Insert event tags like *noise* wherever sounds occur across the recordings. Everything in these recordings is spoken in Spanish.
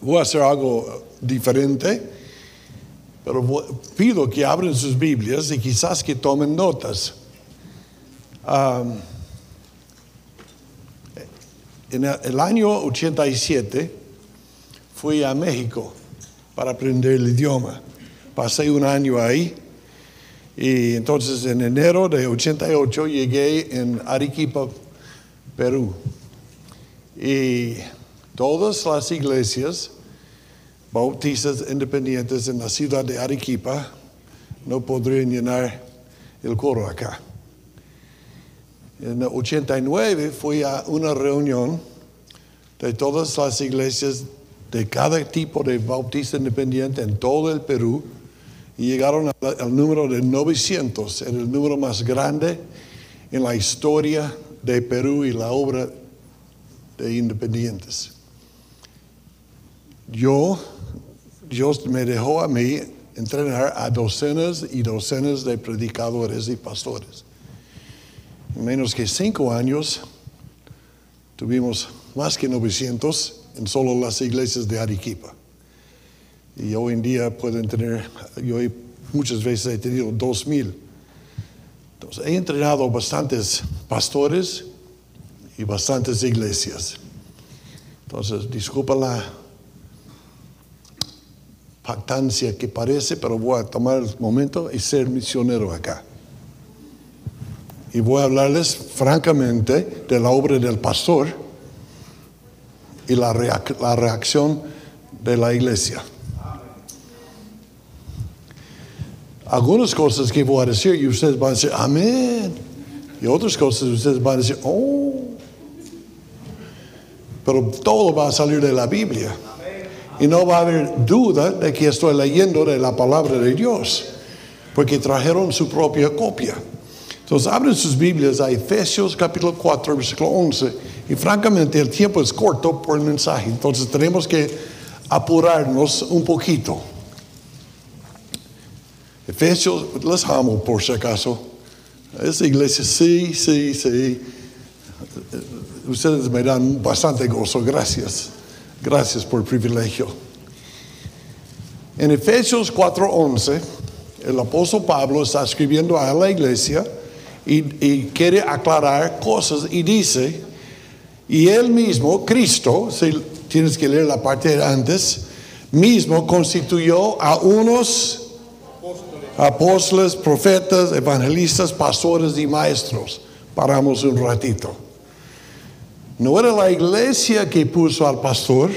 voy a hacer algo diferente, pero pido que abran sus Biblias y quizás que tomen notas. En el año 87 fui a México para aprender el idioma. Pasé un año ahí y entonces en enero de 88 llegué en Arequipa, Perú. Y todas las iglesias bautistas independientes en la ciudad de Arequipa no podrían llenar el coro acá. En el 89 fui a una reunión de todas las iglesias de cada tipo de bautista independiente en todo el Perú y llegaron al, al número de 900, era el número más grande en la historia de Perú y la obra de independientes. Yo, Dios me dejó a mí entrenar a docenas y docenas de predicadores y pastores. En menos que cinco años tuvimos más que 900 en solo las iglesias de Arequipa. Y hoy en día pueden tener, yo muchas veces he tenido 2000. Entonces, he entrenado bastantes pastores y bastantes iglesias. Entonces, disculpa la pactancia que parece, pero voy a tomar el momento y ser misionero acá. Y voy a hablarles francamente de la obra del pastor y la, la reacción de la iglesia. Algunas cosas que voy a decir y ustedes van a decir, amén. Y otras cosas ustedes van a decir, oh. Pero todo va a salir de la Biblia. Y no va a haber duda de que estoy leyendo de la palabra de Dios. Porque trajeron su propia copia. Entonces abren sus Biblias a Efesios capítulo 4, versículo 11. Y francamente el tiempo es corto por el mensaje. Entonces tenemos que apurarnos un poquito. Efesios, les amo por si acaso. Esa iglesia, sí, sí, sí. Ustedes me dan bastante gozo, gracias. Gracias por el privilegio. En Efesios 4:11, el apóstol Pablo está escribiendo a la iglesia y, quiere aclarar cosas y dice, y él mismo, Cristo, si tienes que leer la parte de antes, mismo constituyó a unos apóstoles, profetas, evangelistas, pastores y maestros. Paramos un ratito. No era la iglesia que puso al pastor,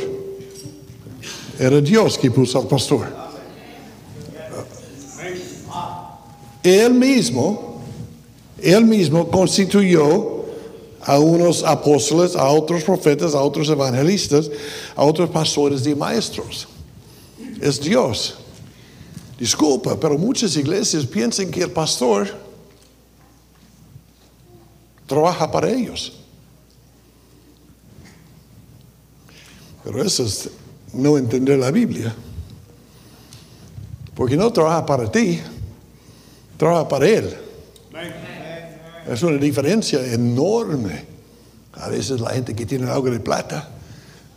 era Dios que puso al pastor. Él mismo, él mismo constituyó a unos apóstoles, a otros profetas, a otros evangelistas, a otros pastores y maestros. Es Dios. Disculpa, pero muchas iglesias piensan que el pastor trabaja para ellos. Pero eso es no entender la Biblia. Porque no trabaja para ti, trabaja para Él. Es una diferencia enorme. A veces la gente que tiene algo de plata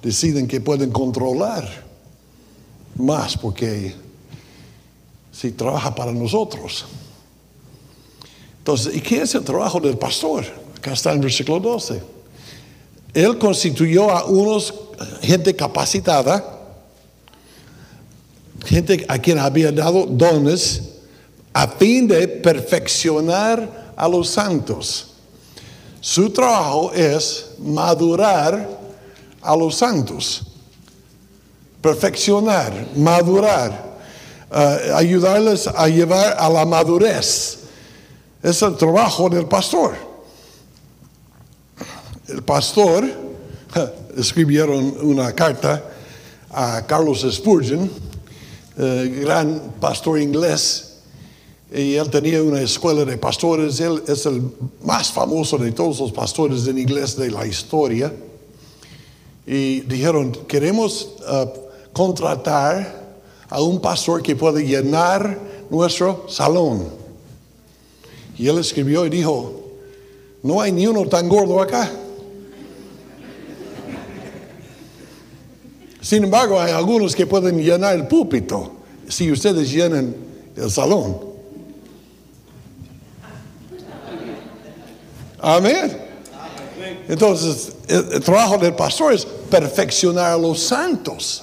deciden que pueden controlar más porque si trabaja para nosotros. Entonces, ¿y qué es el trabajo del pastor? Acá está en versículo 12. Él constituyó a unos gente capacitada, gente a quien había dado dones a fin de perfeccionar a los santos. Su trabajo es madurar a los santos, perfeccionar, madurar, uh, ayudarles a llevar a la madurez. Es el trabajo del pastor. El pastor, escribieron una carta a Carlos Spurgeon, eh, gran pastor inglés, y él tenía una escuela de pastores, él es el más famoso de todos los pastores en inglés de la historia. Y dijeron, queremos uh, contratar a un pastor que pueda llenar nuestro salón. Y él escribió y dijo, no hay ni uno tan gordo acá. Sin embargo, hay algunos que pueden llenar el púlpito si ustedes llenan el salón. Amén. Entonces, el, trabajo del pastor es perfeccionar a los santos.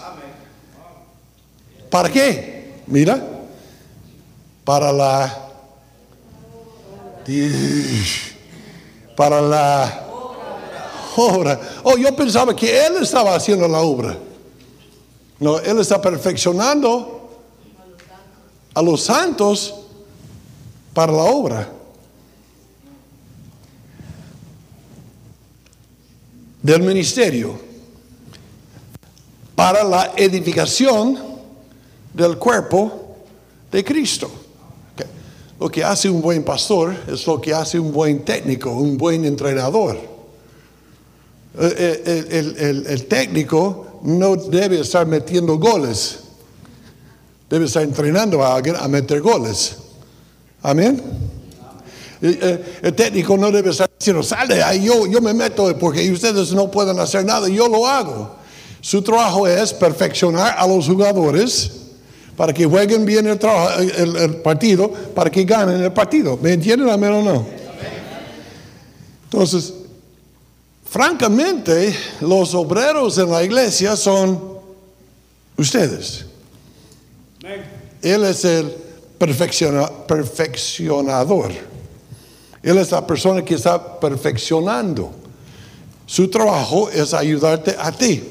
¿Para qué? Mira, para la para la obra. Oh, yo pensaba que él estaba haciendo la obra. No, Él está perfeccionando a los santos para la obra. Del ministerio para la edificación del cuerpo de Cristo. Lo que hace un buen pastor es lo que hace un buen técnico, un buen entrenador. el técnico no debe estar metiendo goles. Debe estar entrenando a alguien a meter goles. Amén. Eh, el técnico no debe estar diciendo, sale ahí, yo, yo me meto porque ustedes no pueden hacer nada, yo lo hago. Su trabajo es perfeccionar a los jugadores para que jueguen bien el, el partido, para que ganen el partido. ¿Me entienden, amén o no? Entonces, Francamente, los obreros en la iglesia son ustedes. Él es el perfeccionador. Él es la persona que está perfeccionando. Su trabajo es ayudarte a ti.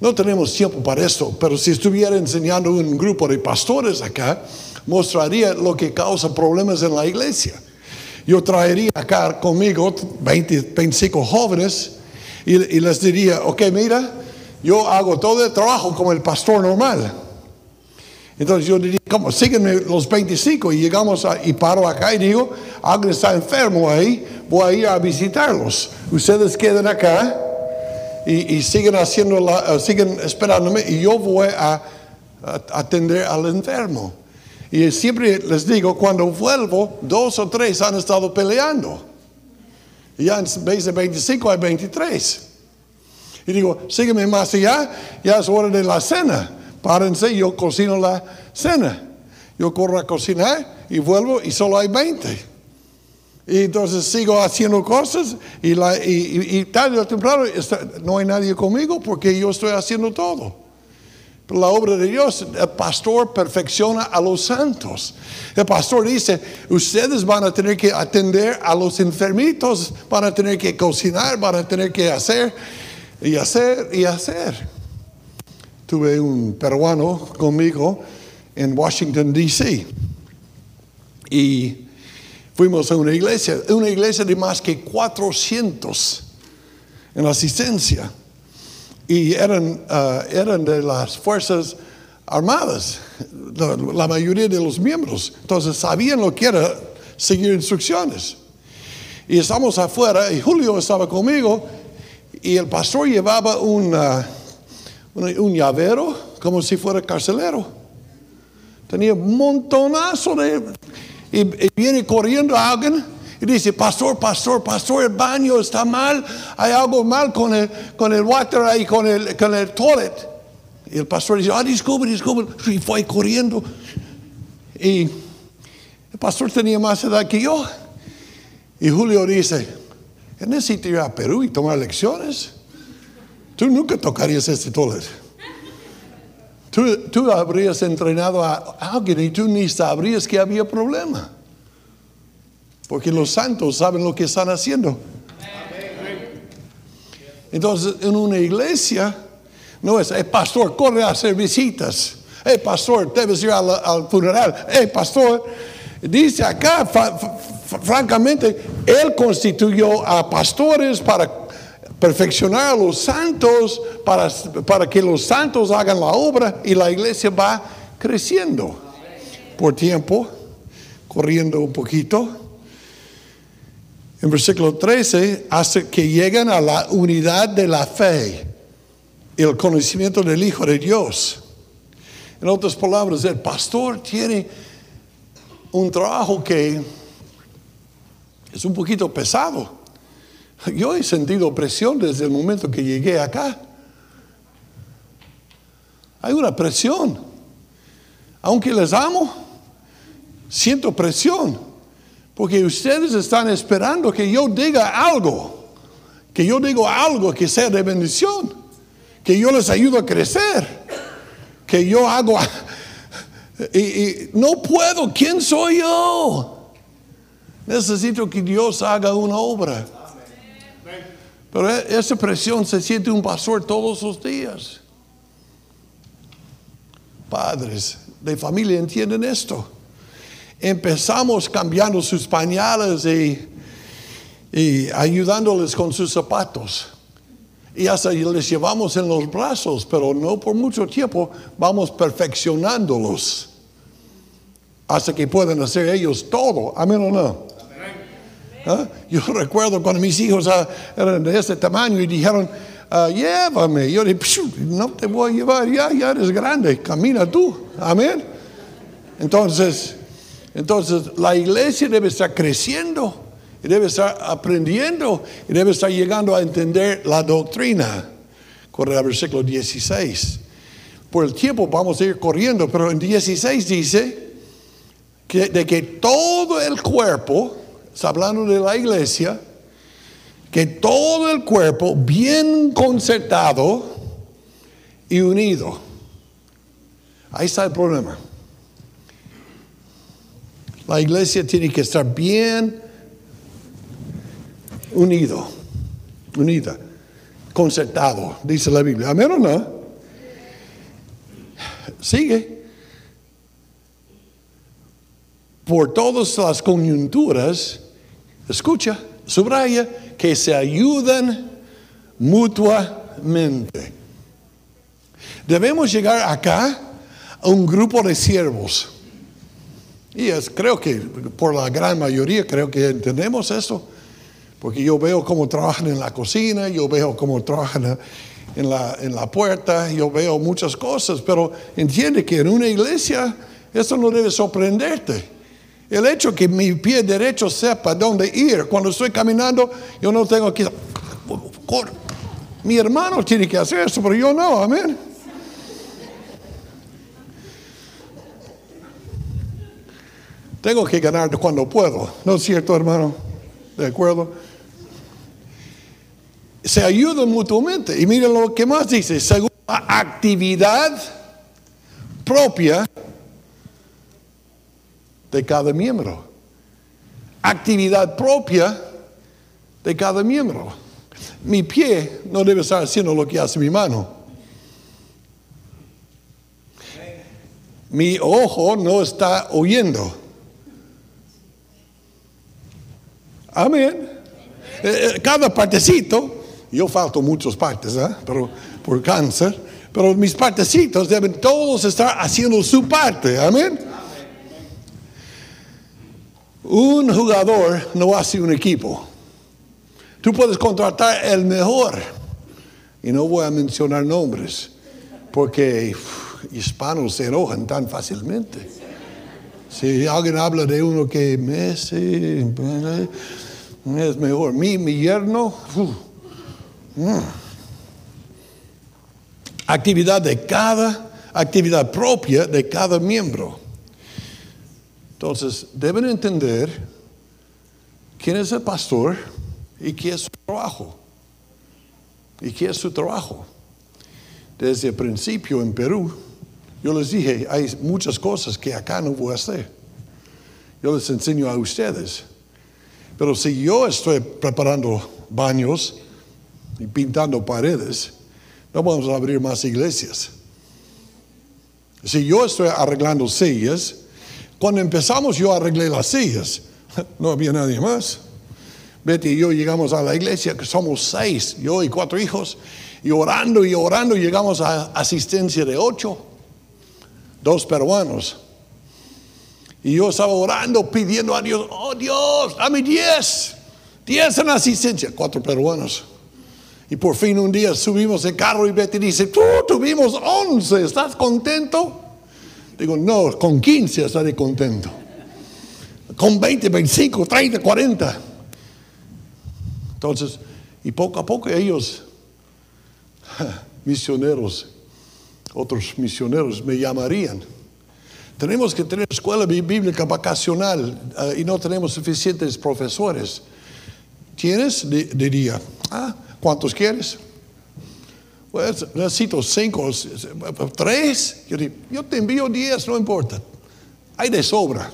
No tenemos tiempo para esto, pero si estuviera enseñando un grupo de pastores acá, mostraría lo que causa problemas en la iglesia. Yo traería acá conmigo 20, 25 jóvenes y, les diría, ok, mira, yo hago todo el trabajo como el pastor normal. Entonces yo diría, ¿cómo? Síguenme los 25 y llegamos a, y paro acá y digo, alguien está enfermo ahí, voy a ir a visitarlos. Ustedes queden acá y, siguen haciendo la, eh, siguen esperándome y yo voy a, atender al enfermo. Y siempre les digo, cuando vuelvo, dos o tres han estado peleando. Y ya vez de 25 hay 23. Y digo, sígueme más allá, ya es hora de la cena. Párense, yo cocino la cena. Yo corro a cocinar y vuelvo y solo hay 20. Y entonces sigo haciendo cosas y, la, y, tarde o temprano no hay nadie conmigo porque yo estoy haciendo todo la obra de Dios, el pastor perfecciona a los santos. El pastor dice, ustedes van a tener que atender a los enfermitos, van a tener que cocinar, van a tener que hacer y hacer y hacer. Tuve un peruano conmigo en Washington, D.C. Y fuimos a una iglesia, una iglesia de más que 400 en asistencia y eran, uh, eran de las Fuerzas Armadas, la, mayoría de los miembros. Entonces sabían lo que era seguir instrucciones. Y estamos afuera y Julio estaba conmigo y el pastor llevaba un, un llavero como si fuera carcelero. Tenía un montonazo de... Y viene corriendo alguien y dice, pastor, pastor, pastor, el baño está mal, hay algo mal con el, con el water ahí, con el, con el toilet. Y el pastor dice, ah, disculpe, disculpe. Y fue corriendo. Y el pastor tenía más edad que yo. Y Julio dice, necesito ir a Perú y tomar lecciones. Tú nunca tocarías este toilet. Tú, tú habrías entrenado a alguien y tú ni sabrías que había problema. Porque los santos saben lo que están haciendo. Entonces, en una iglesia, no es, el pastor, corre a hacer visitas. El pastor, debes ir al, funeral. El pastor, dice acá, francamente, él constituyó a pastores para perfeccionar a los santos, para, para que los santos hagan la obra y la iglesia va creciendo por tiempo, corriendo un poquito en versículo 13, hace que lleguen a la unidad de la fe y el conocimiento del Hijo de Dios. En otras palabras, el pastor tiene un trabajo que es un poquito pesado. Yo he sentido presión desde el momento que llegué acá. Hay una presión. Aunque les amo, siento presión. Porque ustedes están esperando que yo diga algo. Que yo diga algo que sea de bendición. Que yo les ayude a crecer. Que yo hago... Y, y no puedo. ¿Quién soy yo? Necesito que Dios haga una obra. Pero e, esa presión se siente un pastor todos los días. Padres de familia entienden esto. Empezamos cambiando sus pañales y, y ayudándoles con sus zapatos. Y hasta les llevamos en los brazos, pero no por mucho tiempo vamos perfeccionándolos hasta que puedan hacer ellos todo. Amén o no. ¿Ah? Yo *laughs* recuerdo cuando mis hijos ah, eran de ese tamaño y dijeron, ah, llévame. Yo dije, no te voy a llevar, ya, ya eres grande, camina tú. Amén. Entonces, entonces la iglesia debe estar creciendo, y debe estar aprendiendo y debe estar llegando a entender la doctrina. Corre al versículo 16. Por el tiempo vamos a ir corriendo, pero en 16 dice que, de que todo el cuerpo, está hablando de la iglesia, que todo el cuerpo bien concertado y unido. Ahí está el problema. La iglesia tiene que estar bien unido, unida, concertado, dice la Biblia. Amén o no? Sigue. Por todas las coyunturas escucha, subraya, que se ayudan mutuamente. Debemos llegar acá a un grupo de siervos. Y es, creo que por la gran mayoría creo que entendemos eso. Porque yo veo cómo trabajan en la cocina, yo veo cómo trabajan en la, en la puerta, yo veo muchas cosas, pero entiende que en una iglesia eso no debe sorprenderte. El hecho que mi pie derecho sepa dónde ir, cuando estoy caminando, yo no tengo que... Mi hermano tiene que hacer eso, pero yo no, amén. Tengo que ganar cuando puedo, ¿no es cierto, hermano? ¿De acuerdo? Se ayudan mutuamente. Y miren lo que más dice, según la actividad propia de cada miembro. Actividad propia de cada miembro. Mi pie no debe estar haciendo lo que hace mi mano. Mi ojo no está oyendo. Amén. Eh, eh, cada partecito, yo falto muchas partes, ¿eh? pero por cáncer, pero mis partecitos deben todos estar haciendo su parte. Amén. Un jugador no hace un equipo. Tú puedes contratar el mejor. Y no voy a mencionar nombres, porque hispanos se enojan tan fácilmente. Si alguien habla de uno que Messi es mejor, mi, mi yerno, mm. actividad de cada, actividad propia de cada miembro. Entonces, deben entender quién es el pastor y qué es su trabajo. ¿Y qué es su trabajo? Desde el principio en Perú, yo les dije, hay muchas cosas que acá no voy a hacer. Yo les enseño a ustedes. Pero si yo estoy preparando baños y pintando paredes, no vamos a abrir más iglesias. Si yo estoy arreglando sillas, cuando empezamos yo arreglé las sillas, *laughs* no había nadie más. Betty y yo llegamos a la iglesia, que somos seis, yo y cuatro hijos, y orando y orando llegamos a asistencia de ocho, dos peruanos. Y yo estaba orando, pidiendo a Dios, oh Dios, dame diez, diez en asistencia, cuatro peruanos. Y por fin un día subimos el carro y Betty dice, tú tuvimos once, ¿estás contento? Digo, no, con 15 estaré contento. Con 20, 25, 30, 40. Entonces, y poco a poco ellos, *laughs* misioneros, otros misioneros me llamarían. Tenemos que tener escuela bíblica vacacional eh, y no tenemos suficientes profesores. ¿Tienes? diría, ah, ¿cuántos quieres? Pues necesito cinco, tres. Yo te envío diez, no importa. Hay de sobra.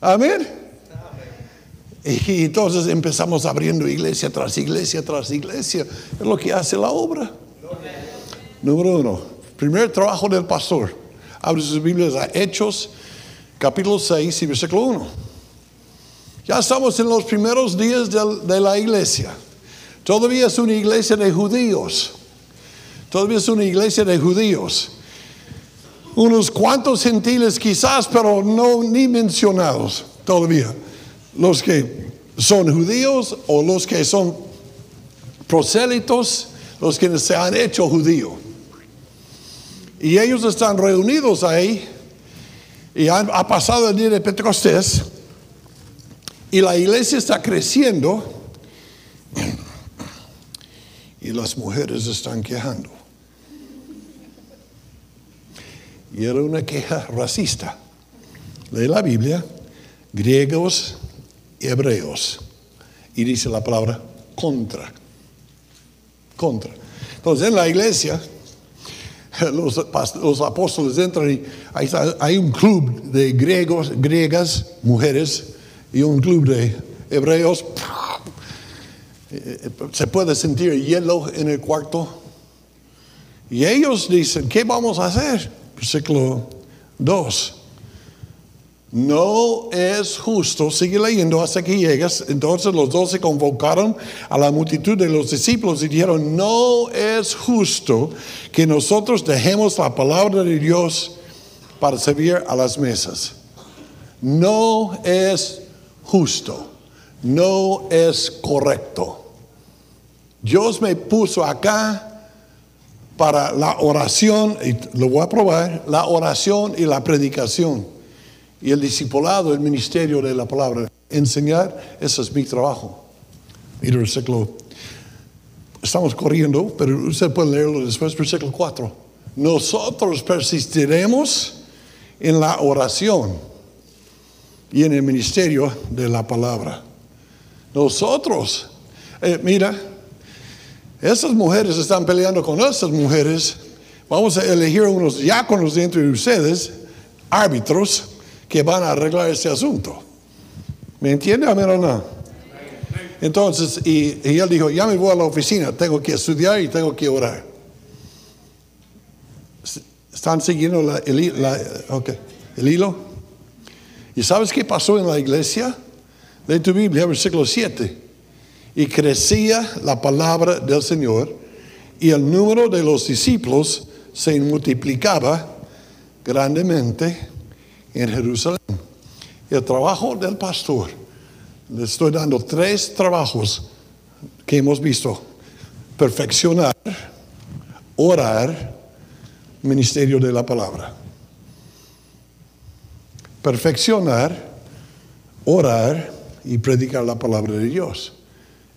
Amén. Y entonces empezamos abriendo iglesia tras iglesia tras iglesia. Es lo que hace la obra. Número uno, primer trabajo del pastor. Abre sus Biblias a Hechos, capítulo 6 y versículo 1. Ya estamos en los primeros días de, la iglesia. Todavía es una iglesia de judíos. Todavía es una iglesia de judíos. Unos cuantos gentiles quizás, pero no ni mencionados todavía. Los que son judíos o los que son prosélitos, los que se han hecho judíos. Y ellos están reunidos ahí y ha pasado el día de Pentecostés y la iglesia está creciendo y las mujeres están quejando. Y era una queja racista. Lee la Biblia, griegos hebreos. Y dice la palabra contra. Contra. Entonces en la iglesia *laughs* los, apóstoles entran y hay un club de griegos, griegas, mujeres, y un club de hebreos. *laughs* Se puede sentir hielo en el cuarto. Y ellos dicen, ¿qué vamos a hacer? Versículo 2. No es justo, sigue leyendo hasta que llegas. Entonces los dos se convocaron a la multitud de los discípulos y dijeron, no es justo que nosotros dejemos la palabra de Dios para servir a las mesas. No es justo, no es correcto. Dios me puso acá para la oración, y lo voy a probar, la oración y la predicación y el discipulado, el ministerio de la palabra. Enseñar, ese es mi trabajo. Mira el versículo. Estamos corriendo, pero usted puede leerlo después, versículo 4. Nosotros persistiremos en la oración y en el ministerio de la palabra. Nosotros, eh, mira, esas mujeres están peleando con esas mujeres. Vamos a elegir unos diáconos dentro de ustedes, árbitros, que van a arreglar este asunto. ¿Me entiende, amén o no? Entonces, y, él dijo, ya me voy a la oficina, tengo que estudiar y tengo que orar. ¿Están siguiendo el, el hilo? ¿Y sabes qué pasó en la iglesia? De tu Biblia, versículo 7. Y crecía la palabra del Señor y el número de los discípulos se multiplicaba grandemente en Jerusalén. El trabajo del pastor, le estoy dando tres trabajos que hemos visto. Perfeccionar, orar, ministerio de la palabra. Perfeccionar, orar y predicar la palabra de Dios.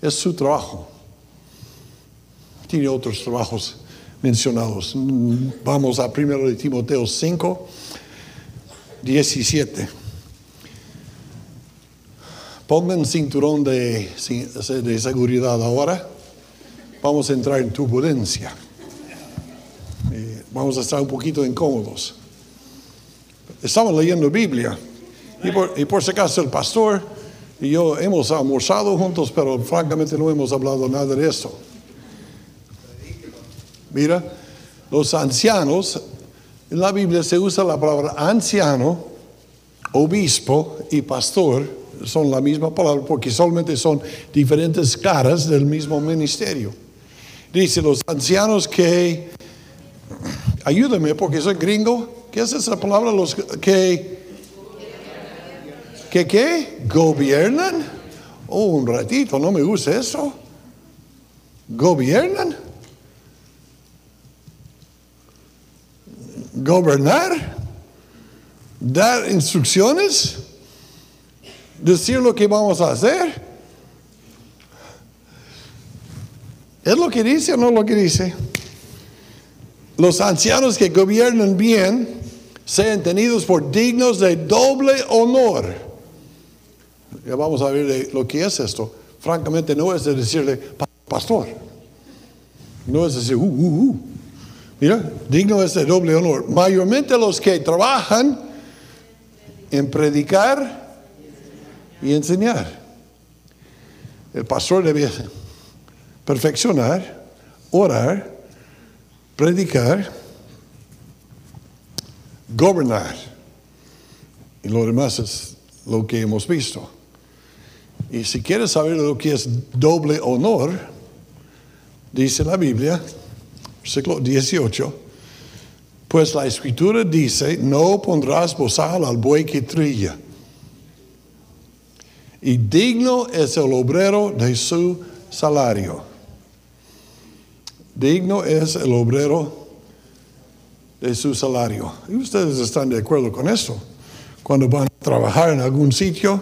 Es su trabajo. Tiene otros trabajos mencionados. Vamos a primero de Timoteo 5, 17. Pongan cinturón de, de seguridad ahora. Vamos a entrar en turbulencia. Eh, vamos a estar un poquito incómodos. Estamos leyendo Biblia. Y por, y por si acaso el pastor y yo hemos almorzado juntos, pero francamente no hemos hablado nada de esto. Mira, los ancianos en la Biblia se usa la palabra anciano, obispo y pastor, son la misma palabra porque solamente son diferentes caras del mismo ministerio. Dice los ancianos que, ayúdame porque soy gringo, ¿qué es esa palabra? Los que, que qué? Gobiernan. Oh, un ratito, no me gusta eso. Gobiernan. Gobernar, dar instrucciones, decir lo que vamos a hacer. ¿Es lo que dice o no lo que dice? los ancianos que gobiernan bien sean tenidos por dignos de doble honor. Ya vamos a ver lo que es esto. Francamente no es de decirle pastor. No es decir, uh, uh, uh. Mira, digno es de doble honor. Mayormente los que trabajan en predicar y enseñar. El pastor debe perfeccionar, orar, predicar, gobernar. Y lo demás es lo que hemos visto. Y si quieres saber lo que es doble honor, dice la Biblia, versículo 18, pues la escritura dice, no pondrás bozal al buey que trilla. Y digno es el obrero de su salario. Digno es el obrero de su salario. Y ustedes están de acuerdo con eso. Cuando van a trabajar en algún sitio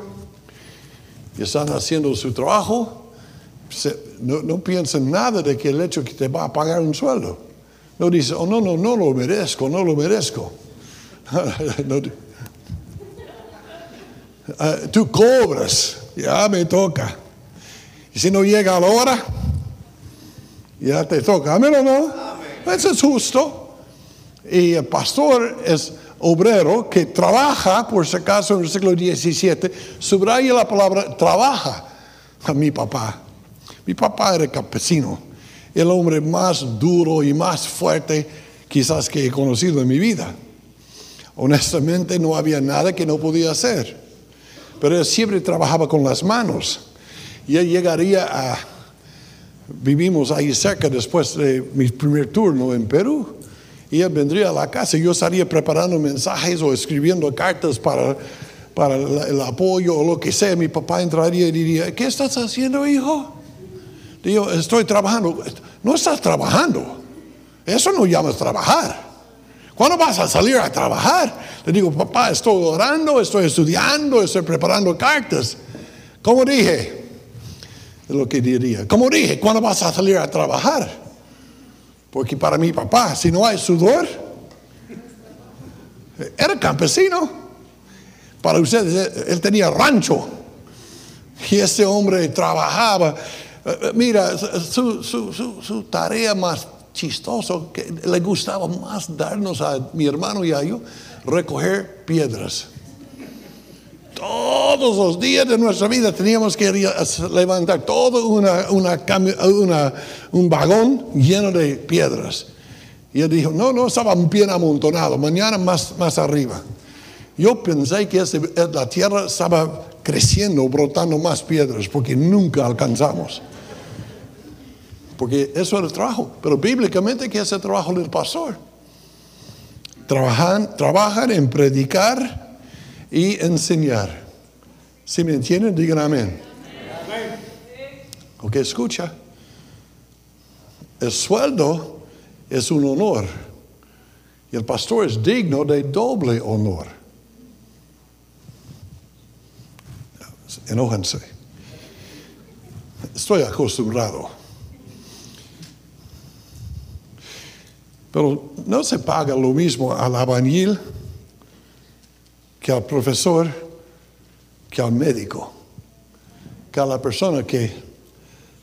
y están haciendo su trabajo, no, no piensen nada de que el hecho que te va a pagar un sueldo. No dice, oh, no, no, no lo merezco, no lo merezco. *laughs* Ah, tú cobras, ya me toca. Y si no llega a la hora, ya te toca. Amén o no? Eso es justo. Y el pastor es obrero que trabaja, por si acaso en el siglo XVII, subraya la palabra trabaja a mi papá. Mi papá era campesino, el hombre más duro y más fuerte quizás que he conocido en mi vida. Honestamente no había nada que no podía hacer, pero él siempre trabajaba con las manos. Y él llegaría a vivimos ahí cerca después de mi primer turno en Perú. Y él vendría a la casa y yo estaría preparando mensajes o escribiendo cartas para, para el, apoyo o lo que sea. Mi papá entraría y diría, ¿qué estás haciendo, hijo? Digo, estoy trabajando. No estás trabajando. Eso no llamas trabajar. ¿Cuándo vas a salir a trabajar? Le digo, papá, estoy orando, estoy estudiando, estoy preparando cartas. Como dije, lo que diría. Como dije, ¿cuándo vas a salir a trabajar? Porque para mi papá, si no hay sudor, era campesino. Para ustedes, él tenía rancho. Y ese hombre trabajaba. Mira, su, tarea más chistosa, que le gustaba más darnos a mi hermano y a yo, recoger piedras. Todos los días de nuestra vida teníamos que levantar todo un vagón lleno de piedras. Y él dijo, no, no estaba bien amontonado, mañana más, más arriba. Yo pensé que la tierra estaba creciendo, brotando más piedras, porque nunca alcanzamos. Porque eso era el trabajo. Pero bíblicamente, ¿qué es el trabajo del pastor? Trabajan, trabajan en predicar y enseñar. Si me entienden, digan amén. Ok, escucha. El sueldo es un honor y el pastor es digno de doble honor. Enójense. Estoy acostumbrado. Pero no se paga lo mismo al albañil que al profesor, que al médico, que a la persona que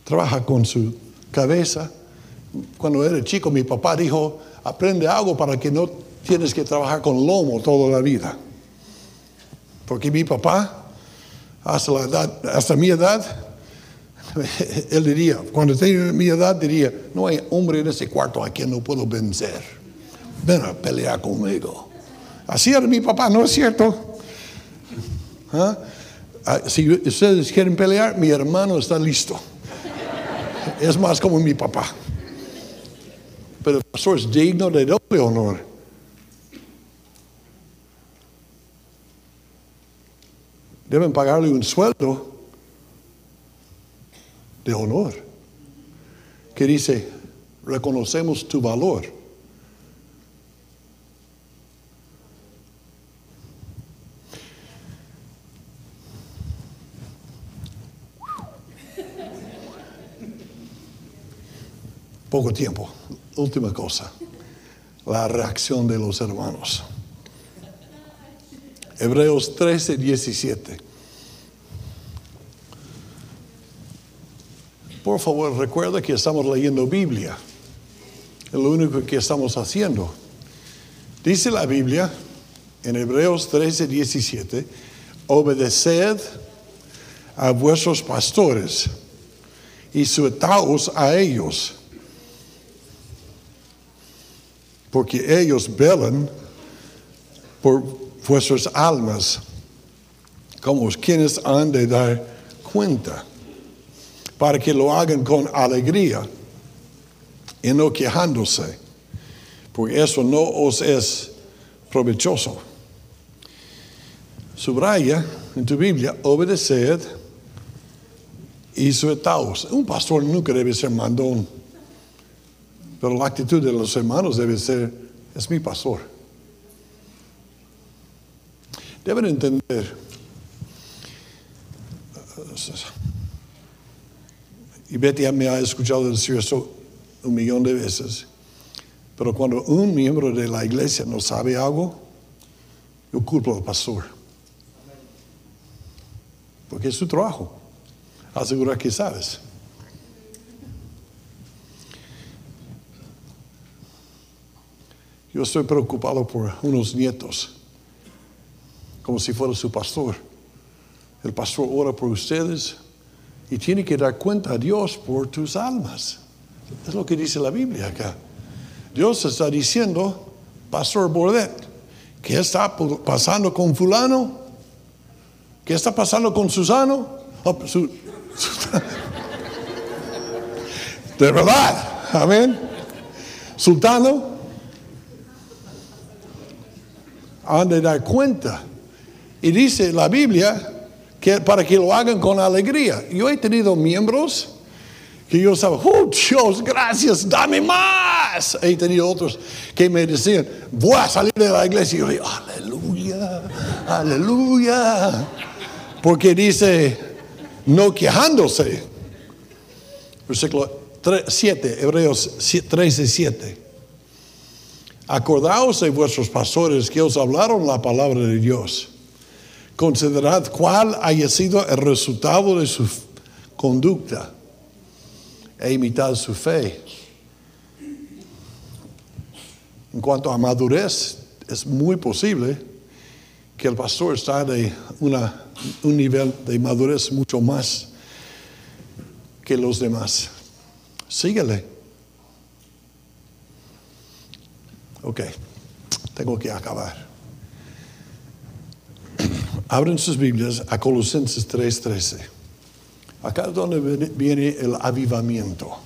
trabaja con su cabeza. Cuando era chico, mi papá dijo, aprende algo para que no tienes que trabajar con lomo toda la vida. Porque mi papá, hasta, la hasta mi edad, *laughs* él diría, cuando tenía mi edad, diría, no hay hombre en ese cuarto a quien no puedo vencer. Ven a pelear conmigo. Así era mi papá, ¿no es cierto? ¿Ah? Si ustedes quieren pelear, mi hermano está listo. Es más como mi papá. Pero el pastor es digno de doble honor. Deben pagarle un sueldo de honor que dice, reconocemos tu valor. Poco tiempo. Última cosa. la reacción de los hermanos. Hebreos 13, 17. Por favor, recuerda que estamos leyendo Biblia. Es lo único que estamos haciendo. Dice la Biblia en Hebreos 13, 17, obedeced a vuestros pastores y suetaos a ellos, porque ellos velan por vuestras almas, como quienes han de dar cuenta, para que lo hagan con alegría y no quejándose, porque eso no os es provechoso. Subraya en tu Biblia, obedeced y suetaos. Un pastor nunca debe ser mandón, pero la actitud de los hermanos debe ser, es mi pastor. Deben entender, y Betty me ha escuchado decir eso un millón de veces, pero cuando un miembro de la iglesia no sabe algo, yo culpo al pastor porque es su trabajo. Asegurar que sabes. Yo estoy preocupado por unos nietos, como si fuera su pastor. El pastor ora por ustedes y tiene que dar cuenta a Dios por tus almas. Es lo que dice la Biblia acá. Dios está diciendo, Pastor Bordet, ¿qué está pasando con fulano? ¿Qué está pasando con Susano? Oh, *laughs* de verdad, amén. Sultano, han de dar cuenta. Y dice la Biblia que para que lo hagan con alegría. Yo he tenido miembros que yo sabía, oh Dios, gracias, dame más. He tenido otros que me decían, voy a salir de la iglesia. Y yo digo, aleluya, aleluya porque dice, no quejándose. Versículo 7, Hebreos 13, 7. Acordaos de vuestros pastores que os hablaron la palabra de Dios. Considerad cuál haya sido el resultado de su conducta e imitad su fe. En cuanto a madurez, es muy posible que el pastor está de un nivel de madurez mucho más que los demás. Síguele. Ok, tengo que acabar. Abren sus Biblias a Colosenses 3:13. Acá es donde viene el avivamiento.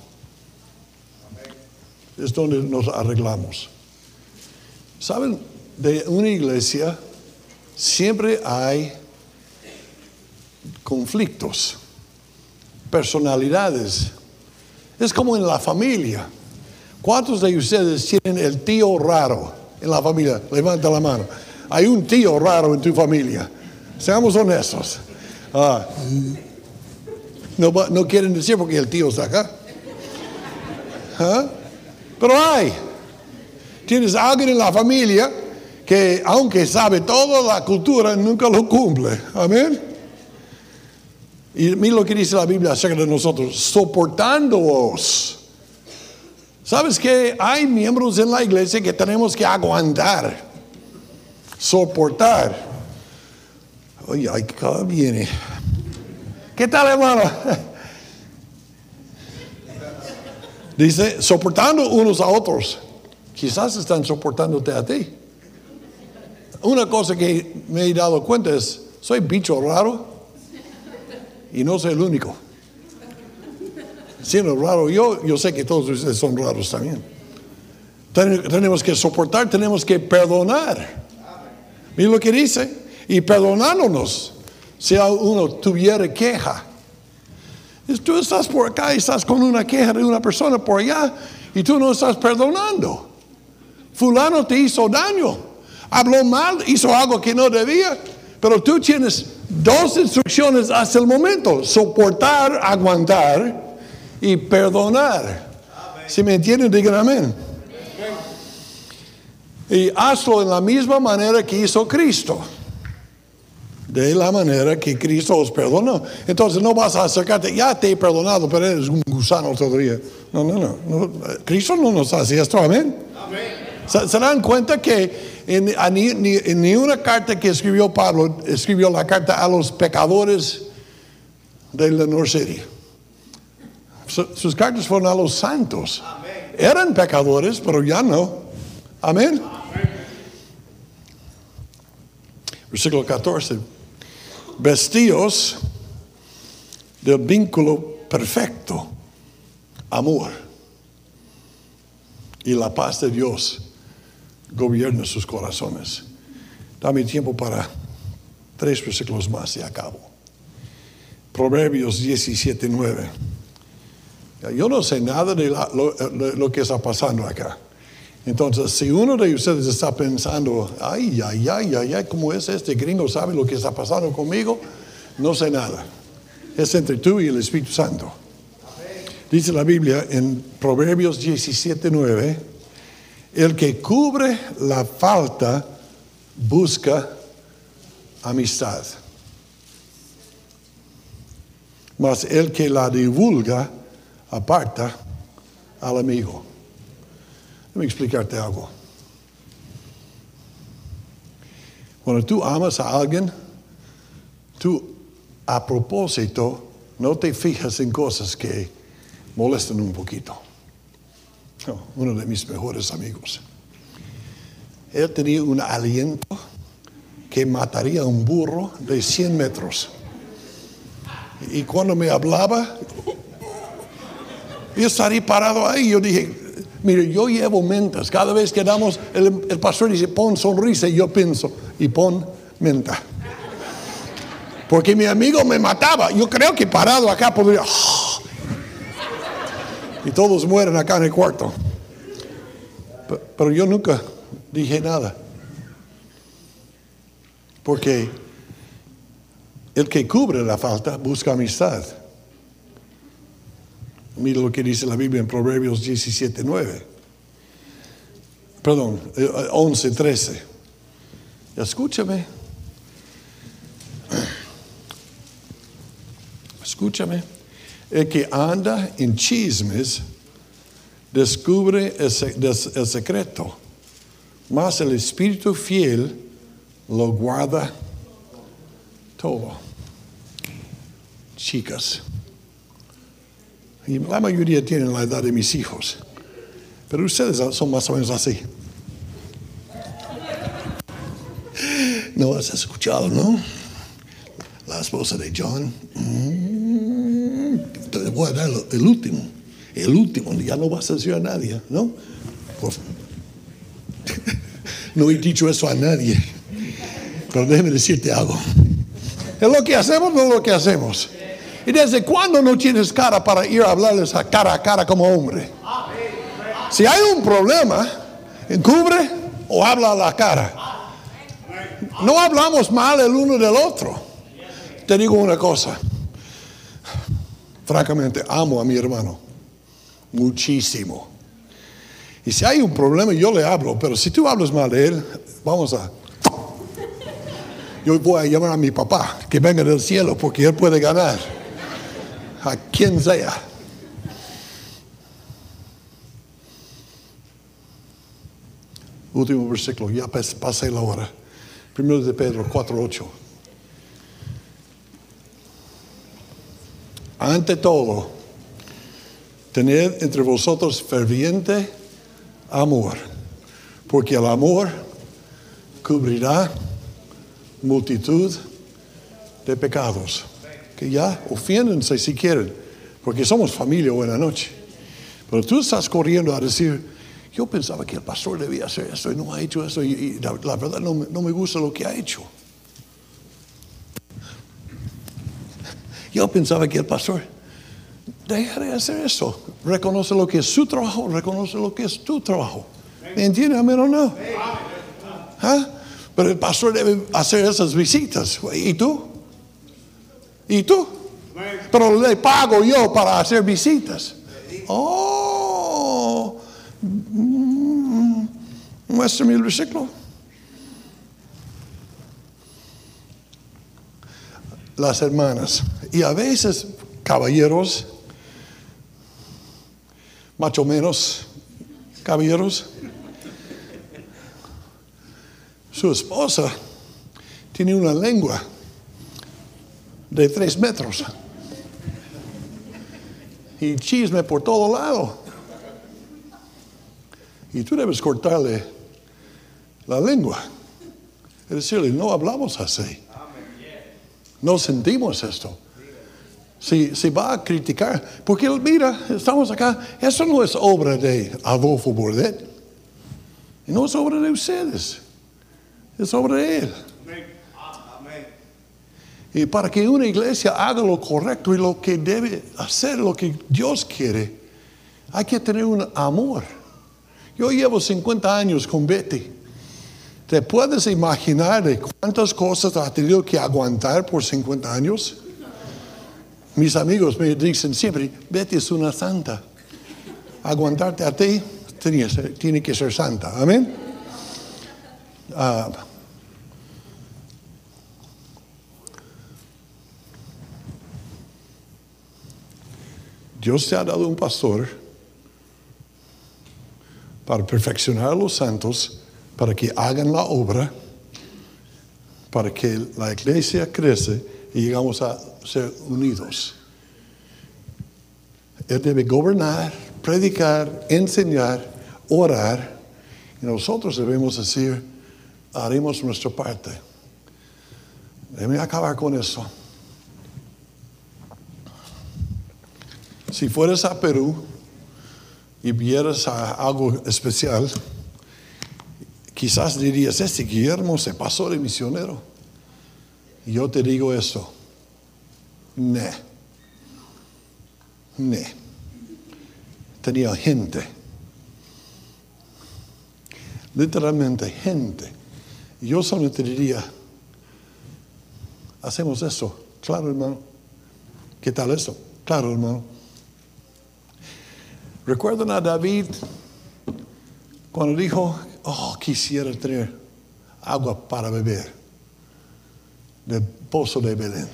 Es donde nos arreglamos. ¿Saben? De una iglesia siempre hay conflictos, personalidades. Es como en la familia. ¿Cuántos de ustedes tienen el tío raro en la familia? Levanta la mano. Hay un tío raro en tu familia. Seamos honestos. Ah, no, no, quieren decir porque el tío está acá. ¿Ah? Pero hay. Tienes alguien en la familia que aunque sabe toda la cultura, nunca lo cumple. Amén. Y mira lo que dice la Biblia acerca de nosotros, soportándoos. ¿Sabes que hay miembros en la iglesia que tenemos que aguantar, soportar? Oye, ay, viene. ¿Qué tal, hermano? Dice, soportando unos a otros. Quizás están soportándote a ti. Una cosa que me he dado cuenta es, soy bicho raro y no soy el único. Siendo raro yo, yo sé que todos ustedes son raros también. Tenemos que soportar, tenemos que perdonar. Mira lo que dice. Y perdonándonos si uno tuviera queja. Tú estás por acá y estás con una queja de una persona por allá y tú no estás perdonando. Fulano te hizo daño habló mal, hizo algo que no debía, pero tú tienes dos instrucciones hasta el momento, soportar, aguantar y perdonar. Si me entienden, digan amén. Y hazlo en la misma manera que hizo Cristo. De la manera que Cristo os perdonó. Entonces no vas a acercarte, ya te he perdonado, pero eres un gusano todavía. No, no, no. no. Cristo no nos hace esto, amén. ¿Se, se dan cuenta que en, ni, ni- en ni una carta que escribió Pablo, escribió la carta a los pecadores de la North City? Su- sus cartas fueron a los santos. Eran pecadores, pero ya no. Amén. Versículo 14. Vestíos del vínculo perfecto, amor. Y la paz de Dios gobierna sus corazones. Dame tiempo para tres versículos más y acabo. Proverbios 17, 9. Yo no sé nada de lo que está pasando acá. Entonces, si uno de ustedes está pensando, ay, ay, ay, ay, ay, ¿cómo es este gringo? ¿Sabe lo que está pasando conmigo? No sé nada. Es entre tú y el Espíritu Santo. Dice la Biblia en Proverbios 17, 9, el que cubre la falta busca amistad. Mas el que la divulga aparta al amigo. Déjame explicarte algo. Cuando tú amas a alguien, tú a propósito no te fijas en cosas que molestan un poquito. No, uno de mis mejores amigos. Él tenía un aliento que mataría a un burro de 100 metros. Y cuando me hablaba, yo estaría parado ahí. Yo dije, mire, yo llevo mentas. Cada vez que damos, el, pastor dice, pon sonrisa. Y yo pienso, y pon menta. Porque mi amigo me mataba. Yo creo que parado acá podría. Y todos mueren acá en el cuarto. Pe- Pero yo nunca dije nada. Porque el que cubre la falta busca amistad. Mira lo que dice la Biblia en Proverbios 17, 9. Perdón, eh, 11, 13. Escúchame. Escúchame. El que anda en chismes descubre el secreto, mas el espíritu fiel lo guarda todo. Chicas. Y la mayoría tienen la edad de mis hijos. Pero ustedes son más o menos así. No has escuchado, ¿no? La esposa de John. Mm, te voy a dar el, último. El último. Ya no vas a decir a nadie, ¿no? *laughs* No he dicho eso a nadie. Pero déjeme decirte algo. Es lo que hacemos, no lo que hacemos. ¿Y desde cuándo no tienes cara para ir a hablarles a cara a cara como hombre? Si hay un problema, encubre o habla a la cara. No hablamos mal el uno del otro. Te digo una cosa. Francamente, amo a mi hermano. Muchísimo. Y si hay un problema, yo le hablo. Pero si tú hablas mal de él, vamos a... Yo voy a llamar a mi papá, que venga del cielo, porque él puede ganar. A quien sea. Último versículo, ya pas- pasé la hora. Primero de Pedro 4.8. Ante todo, tened entre vosotros ferviente amor, porque el amor cubrirá multitud de pecados. Que ya ofiéndense si quieren, porque somos familia buena noche. Pero tú estás corriendo a decir, yo pensaba que el pastor debía hacer esto y no ha hecho eso, y, y la, la verdad no, me- no me gusta lo que ha hecho. Yo pensaba que el pastor deja de hacer eso. Reconoce lo que es su trabajo, reconoce lo que es tu trabajo. ¿Me entiende, amén o no? ¿Ah? Pero el pastor debe hacer esas visitas. ¿Y tú? ¿Y tú? Pero le pago yo para hacer visitas. Oh. Mm, Muéstrame el. Las hermanas. Y a veces, caballeros, macho menos, caballeros, su esposa tiene una lengua de tres metros y chisme por todo lado. Y tú debes cortarle la lengua. Es decir, no hablamos así. No sentimos esto. Si, si, va a criticar, porque mira, estamos acá, eso no es obra de Adolfo Bordet, no es obra de ustedes, es obra de él. Y para que una iglesia haga lo correcto y lo que debe hacer, lo que Dios quiere, hay que tener un amor. Yo llevo 50 años con Betty. ¿Te puedes imaginar de cuántas cosas ha tenido que aguantar por 50 años? Mis amigos me dicen siempre, Betty es una santa. Aguantarte a ti tiene, que ser santa. Amén. Uh, Dios te ha dado un pastor para perfeccionar a los santos, para que hagan la obra, para que la iglesia crece y llegamos a ser unidos. Él debe gobernar, predicar, enseñar, orar, y nosotros debemos decir, haremos nuestra parte. Déjame acabar con eso. Si fueras a Perú y vieras algo especial, quizás dirías, este Guillermo se pasó de misionero. Yo te digo esto, ne, ne. Tenía gente, literalmente gente. Yo solamente diría, hacemos eso, claro hermano, ¿qué tal eso? Claro hermano. ¿Recuerdan a David cuando dijo, oh, quisiera tener agua para beber del pozo de Belén?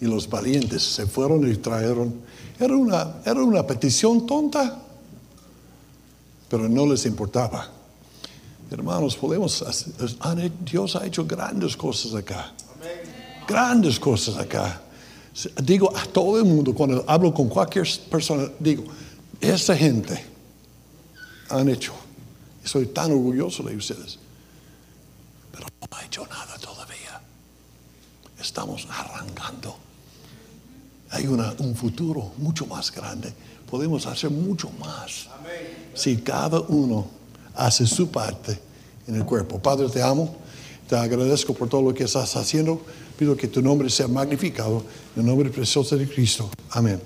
Y los valientes se fueron y trajeron. Era una, era una petición tonta, pero no les importaba. Hermanos, podemos, Dios ha hecho grandes cosas acá. Grandes cosas acá. Digo a todo el mundo, cuando hablo con cualquier persona, digo, esa gente han hecho. Soy tan orgulloso de ustedes. Pero no ha hecho nada todavía. Estamos arrancando. Hay un futuro mucho más grande. Podemos hacer mucho más. Si cada uno hace su parte en el cuerpo. Padre, te amo. Te agradezco por todo lo que estás haciendo. Pido que tu nombre sea magnificado. En el nombre precioso de Cristo. Amén.